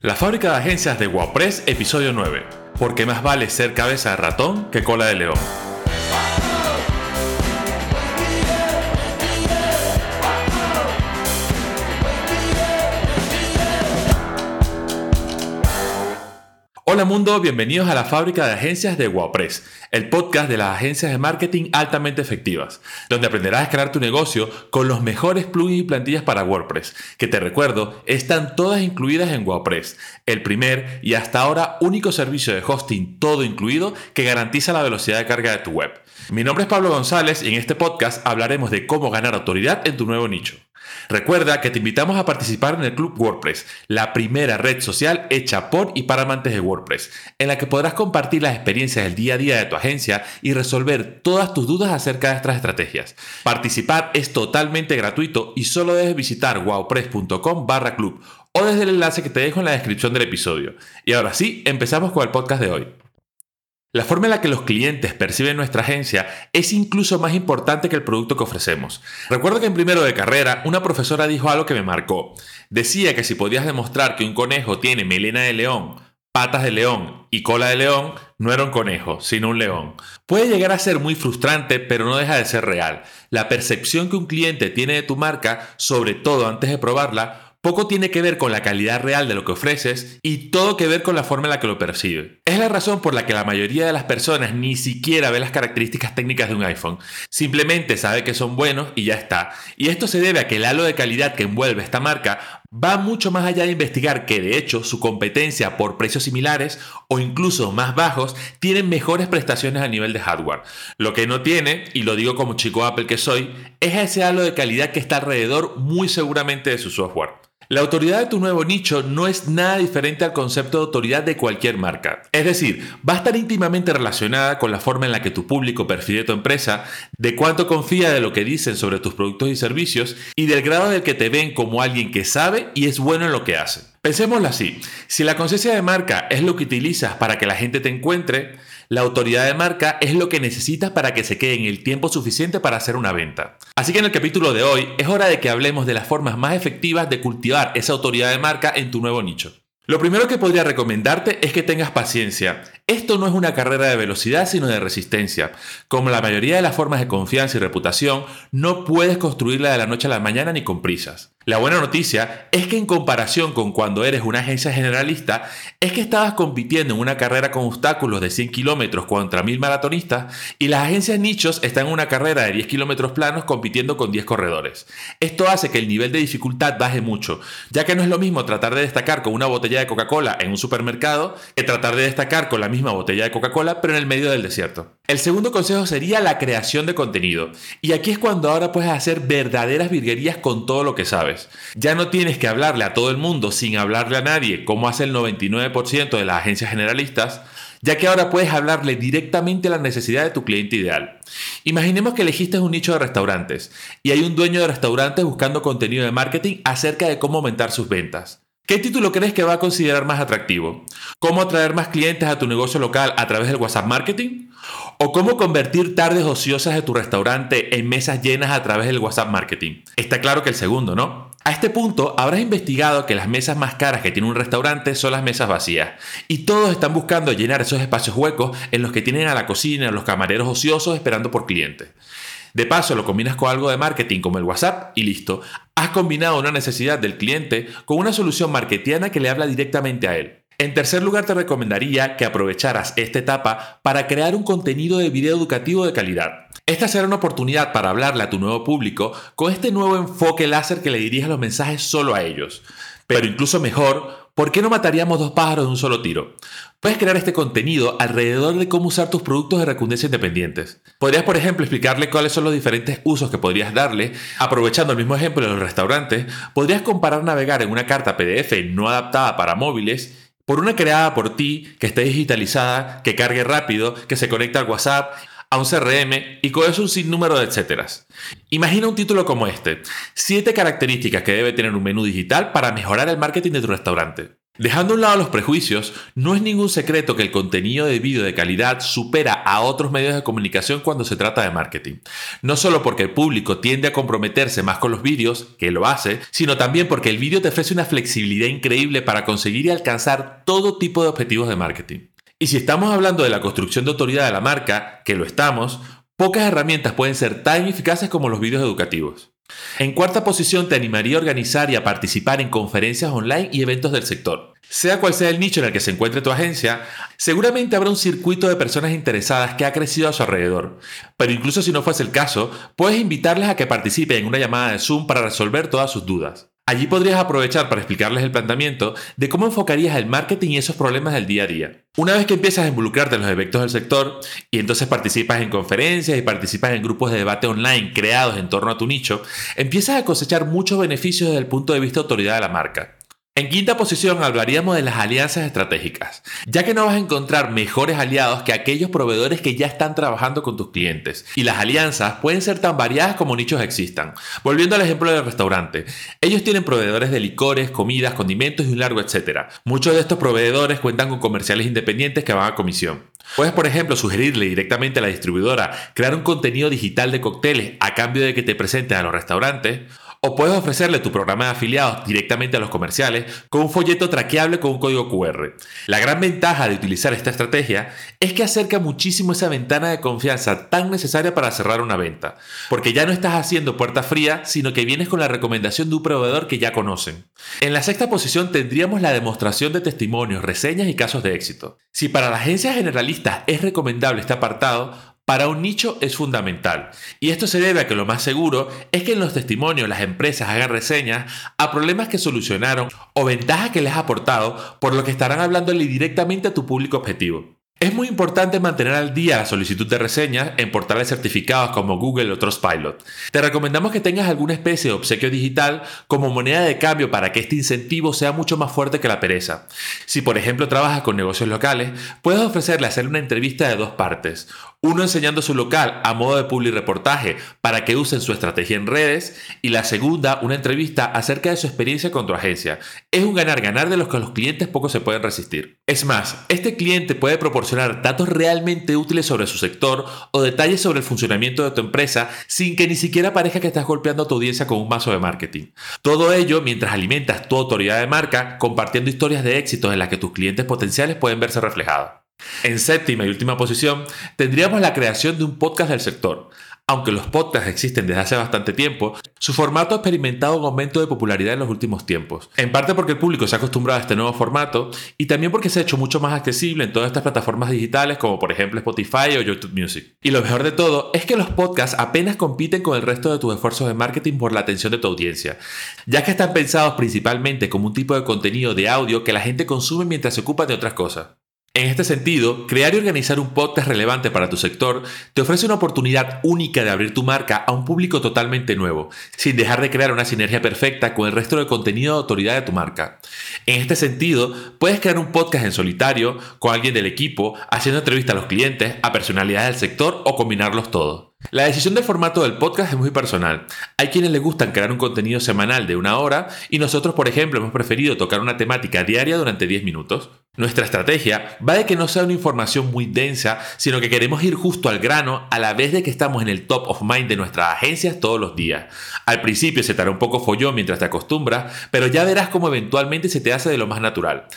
La fábrica de agencias de WordPress, episodio 9. Porque más vale ser cabeza de ratón que cola de león. Hola mundo, bienvenidos a la fábrica de agencias de WordPress, el podcast de las agencias de marketing altamente efectivas, donde aprenderás a escalar tu negocio con los mejores plugins y plantillas para WordPress, que te recuerdo, están todas incluidas en WordPress, el primer y hasta ahora único servicio de hosting todo incluido que garantiza la velocidad de carga de tu web. Mi nombre es Pablo González y en este podcast hablaremos de cómo ganar autoridad en tu nuevo nicho. Recuerda que te invitamos a participar en el Club WordPress, la primera red social hecha por y para amantes de WordPress, en la que podrás compartir las experiencias del día a día de tu agencia y resolver todas tus dudas acerca de estas estrategias. Participar es totalmente gratuito y solo debes visitar wowpress.com barra club o desde el enlace que te dejo en la descripción del episodio. Y ahora sí, empezamos con el podcast de hoy. La forma en la que los clientes perciben nuestra agencia es incluso más importante que el producto que ofrecemos. Recuerdo que en primero de carrera una profesora dijo algo que me marcó. Decía que si podías demostrar que un conejo tiene melena de león, patas de león y cola de león, no era un conejo, sino un león. Puede llegar a ser muy frustrante, pero no deja de ser real. La percepción que un cliente tiene de tu marca, sobre todo antes de probarla, poco tiene que ver con la calidad real de lo que ofreces y todo que ver con la forma en la que lo percibe. Es la razón por la que la mayoría de las personas ni siquiera ve las características técnicas de un iPhone. Simplemente sabe que son buenos y ya está. Y esto se debe a que el halo de calidad que envuelve esta marca va mucho más allá de investigar que de hecho su competencia por precios similares o incluso más bajos tienen mejores prestaciones a nivel de hardware. Lo que no tiene, y lo digo como chico Apple que soy, es ese halo de calidad que está alrededor muy seguramente de su software. La autoridad de tu nuevo nicho no es nada diferente al concepto de autoridad de cualquier marca. Es decir, va a estar íntimamente relacionada con la forma en la que tu público percibe tu empresa, de cuánto confía de lo que dicen sobre tus productos y servicios y del grado del que te ven como alguien que sabe y es bueno en lo que hace. Pensémoslo así, si la conciencia de marca es lo que utilizas para que la gente te encuentre, la autoridad de marca es lo que necesitas para que se quede en el tiempo suficiente para hacer una venta. Así que en el capítulo de hoy es hora de que hablemos de las formas más efectivas de cultivar esa autoridad de marca en tu nuevo nicho. Lo primero que podría recomendarte es que tengas paciencia. Esto no es una carrera de velocidad, sino de resistencia. Como la mayoría de las formas de confianza y reputación, no puedes construirla de la noche a la mañana ni con prisas. La buena noticia es que en comparación con cuando eres una agencia generalista, es que estabas compitiendo en una carrera con obstáculos de 100 kilómetros contra 1000 maratonistas y las agencias nichos están en una carrera de 10 kilómetros planos compitiendo con 10 corredores. Esto hace que el nivel de dificultad baje mucho, ya que no es lo mismo tratar de destacar con una botella de Coca-Cola en un supermercado que tratar de destacar con la misma botella de Coca-Cola pero en el medio del desierto. El segundo consejo sería la creación de contenido. Y aquí es cuando ahora puedes hacer verdaderas virguerías con todo lo que sabes. Ya no tienes que hablarle a todo el mundo sin hablarle a nadie, como hace el 99% de las agencias generalistas, ya que ahora puedes hablarle directamente a la necesidad de tu cliente ideal. Imaginemos que elegiste un nicho de restaurantes y hay un dueño de restaurantes buscando contenido de marketing acerca de cómo aumentar sus ventas. ¿Qué título crees que va a considerar más atractivo? ¿Cómo atraer más clientes a tu negocio local a través del WhatsApp Marketing? ¿O cómo convertir tardes ociosas de tu restaurante en mesas llenas a través del WhatsApp Marketing? Está claro que el segundo, ¿no? A este punto habrás investigado que las mesas más caras que tiene un restaurante son las mesas vacías y todos están buscando llenar esos espacios huecos en los que tienen a la cocina, a los camareros ociosos esperando por clientes. De paso, lo combinas con algo de marketing como el WhatsApp y listo. Has combinado una necesidad del cliente con una solución marketiana que le habla directamente a él. En tercer lugar, te recomendaría que aprovecharas esta etapa para crear un contenido de video educativo de calidad. Esta será una oportunidad para hablarle a tu nuevo público con este nuevo enfoque láser que le dirijas los mensajes solo a ellos. Pero incluso mejor, ¿por qué no mataríamos dos pájaros de un solo tiro? Puedes crear este contenido alrededor de cómo usar tus productos de recundencia independientes. Podrías, por ejemplo, explicarle cuáles son los diferentes usos que podrías darle. Aprovechando el mismo ejemplo de los restaurantes, podrías comparar navegar en una carta PDF no adaptada para móviles por una creada por ti, que esté digitalizada, que cargue rápido, que se conecte al WhatsApp, a un CRM y con eso un sinnúmero de etcéteras. Imagina un título como este, 7 características que debe tener un menú digital para mejorar el marketing de tu restaurante. Dejando a un lado los prejuicios, no es ningún secreto que el contenido de vídeo de calidad supera a otros medios de comunicación cuando se trata de marketing. No solo porque el público tiende a comprometerse más con los vídeos, que lo hace, sino también porque el vídeo te ofrece una flexibilidad increíble para conseguir y alcanzar todo tipo de objetivos de marketing. Y si estamos hablando de la construcción de autoridad de la marca, que lo estamos, pocas herramientas pueden ser tan eficaces como los vídeos educativos. En cuarta posición te animaría a organizar y a participar en conferencias online y eventos del sector. Sea cual sea el nicho en el que se encuentre tu agencia, seguramente habrá un circuito de personas interesadas que ha crecido a su alrededor. Pero incluso si no fuese el caso, puedes invitarles a que participen en una llamada de Zoom para resolver todas sus dudas. Allí podrías aprovechar para explicarles el planteamiento de cómo enfocarías el marketing y esos problemas del día a día. Una vez que empiezas a involucrarte en los eventos del sector y entonces participas en conferencias y participas en grupos de debate online creados en torno a tu nicho, empiezas a cosechar muchos beneficios desde el punto de vista de autoridad de la marca. En quinta posición hablaríamos de las alianzas estratégicas, ya que no vas a encontrar mejores aliados que aquellos proveedores que ya están trabajando con tus clientes. Y las alianzas pueden ser tan variadas como nichos existan. Volviendo al ejemplo del restaurante, ellos tienen proveedores de licores, comidas, condimentos y un largo etcétera. Muchos de estos proveedores cuentan con comerciales independientes que van a comisión. Puedes, por ejemplo, sugerirle directamente a la distribuidora crear un contenido digital de cócteles a cambio de que te presenten a los restaurantes o puedes ofrecerle tu programa de afiliados directamente a los comerciales con un folleto traqueable con un código QR. La gran ventaja de utilizar esta estrategia es que acerca muchísimo esa ventana de confianza tan necesaria para cerrar una venta, porque ya no estás haciendo puerta fría, sino que vienes con la recomendación de un proveedor que ya conocen. En la sexta posición tendríamos la demostración de testimonios, reseñas y casos de éxito. Si para la agencia generalista es recomendable este apartado, para un nicho es fundamental. Y esto se debe a que lo más seguro es que en los testimonios las empresas hagan reseñas a problemas que solucionaron o ventajas que les ha aportado, por lo que estarán hablándole directamente a tu público objetivo. Es muy importante mantener al día la solicitud de reseñas en portales certificados como Google o Trustpilot. Te recomendamos que tengas alguna especie de obsequio digital como moneda de cambio para que este incentivo sea mucho más fuerte que la pereza. Si por ejemplo trabajas con negocios locales, puedes ofrecerle hacer una entrevista de dos partes. Uno enseñando su local a modo de public reportaje para que usen su estrategia en redes y la segunda una entrevista acerca de su experiencia con tu agencia. Es un ganar-ganar de los que los clientes poco se pueden resistir. Es más, este cliente puede proporcionar datos realmente útiles sobre su sector o detalles sobre el funcionamiento de tu empresa sin que ni siquiera parezca que estás golpeando a tu audiencia con un mazo de marketing. Todo ello mientras alimentas tu autoridad de marca compartiendo historias de éxitos en las que tus clientes potenciales pueden verse reflejados. En séptima y última posición, tendríamos la creación de un podcast del sector. Aunque los podcasts existen desde hace bastante tiempo, su formato ha experimentado un aumento de popularidad en los últimos tiempos. En parte porque el público se ha acostumbrado a este nuevo formato y también porque se ha hecho mucho más accesible en todas estas plataformas digitales como por ejemplo Spotify o YouTube Music. Y lo mejor de todo es que los podcasts apenas compiten con el resto de tus esfuerzos de marketing por la atención de tu audiencia, ya que están pensados principalmente como un tipo de contenido de audio que la gente consume mientras se ocupa de otras cosas. En este sentido, crear y organizar un podcast relevante para tu sector te ofrece una oportunidad única de abrir tu marca a un público totalmente nuevo, sin dejar de crear una sinergia perfecta con el resto del contenido de autoridad de tu marca. En este sentido, puedes crear un podcast en solitario, con alguien del equipo, haciendo entrevistas a los clientes, a personalidades del sector o combinarlos todos. La decisión del formato del podcast es muy personal. Hay quienes les gustan crear un contenido semanal de una hora y nosotros, por ejemplo, hemos preferido tocar una temática diaria durante 10 minutos. Nuestra estrategia va de que no sea una información muy densa, sino que queremos ir justo al grano a la vez de que estamos en el top of mind de nuestras agencias todos los días. Al principio se te hará un poco follón mientras te acostumbras, pero ya verás cómo eventualmente se te hace de lo más natural.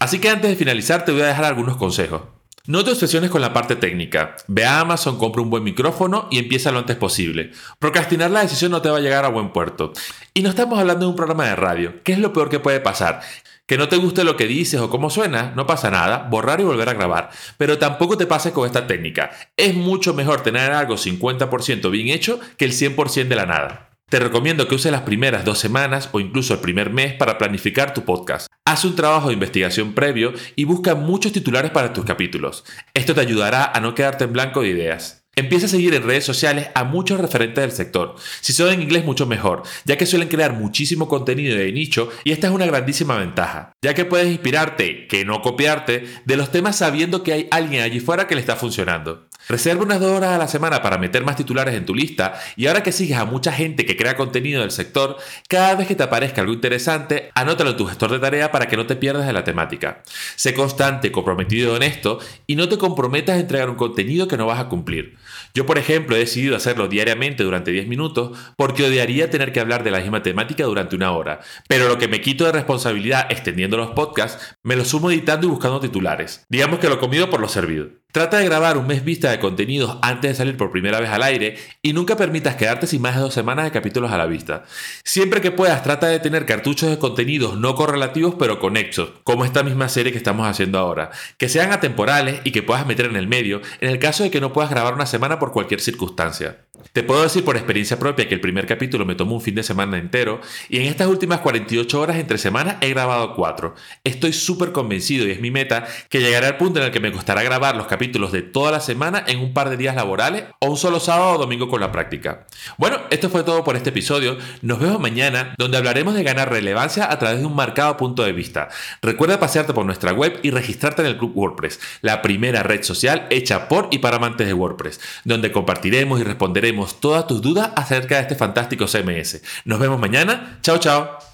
Así que antes de finalizar te voy a dejar algunos consejos. No te obsesiones con la parte técnica. Ve a Amazon, compra un buen micrófono y empieza lo antes posible. Procrastinar la decisión no te va a llegar a buen puerto. Y no estamos hablando de un programa de radio. ¿Qué es lo peor que puede pasar? Que no te guste lo que dices o cómo suena, no pasa nada, borrar y volver a grabar. Pero tampoco te pases con esta técnica. Es mucho mejor tener algo 50% bien hecho que el 100% de la nada. Te recomiendo que uses las primeras dos semanas o incluso el primer mes para planificar tu podcast. Haz un trabajo de investigación previo y busca muchos titulares para tus capítulos. Esto te ayudará a no quedarte en blanco de ideas. Empieza a seguir en redes sociales a muchos referentes del sector. Si son en inglés, mucho mejor, ya que suelen crear muchísimo contenido de nicho y esta es una grandísima ventaja, ya que puedes inspirarte, que no copiarte, de los temas sabiendo que hay alguien allí fuera que le está funcionando. Reserva unas dos horas a la semana para meter más titulares en tu lista y ahora que sigues a mucha gente que crea contenido del sector, cada vez que te aparezca algo interesante, anótalo en tu gestor de tarea para que no te pierdas de la temática. Sé constante, comprometido y honesto y no te comprometas a entregar un contenido que no vas a cumplir. Yo, por ejemplo, he decidido hacerlo diariamente durante 10 minutos porque odiaría tener que hablar de la misma temática durante una hora, pero lo que me quito de responsabilidad extendiendo los podcasts, me lo sumo editando y buscando titulares. Digamos que lo comido por lo servido. Trata de grabar un mes vista de contenidos antes de salir por primera vez al aire y nunca permitas quedarte sin más de dos semanas de capítulos a la vista. Siempre que puedas, trata de tener cartuchos de contenidos no correlativos pero conexos, como esta misma serie que estamos haciendo ahora, que sean atemporales y que puedas meter en el medio en el caso de que no puedas grabar una semana por cualquier circunstancia. Te puedo decir por experiencia propia que el primer capítulo me tomó un fin de semana entero y en estas últimas 48 horas entre semanas he grabado 4. Estoy súper convencido y es mi meta que llegaré al punto en el que me costará grabar los capítulos de toda la semana en un par de días laborales o un solo sábado o domingo con la práctica. Bueno, esto fue todo por este episodio. Nos vemos mañana donde hablaremos de ganar relevancia a través de un marcado punto de vista. Recuerda pasearte por nuestra web y registrarte en el Club WordPress, la primera red social hecha por y para amantes de WordPress, donde compartiremos y responderemos todas tus dudas acerca de este fantástico CMS. Nos vemos mañana. Chao, chao.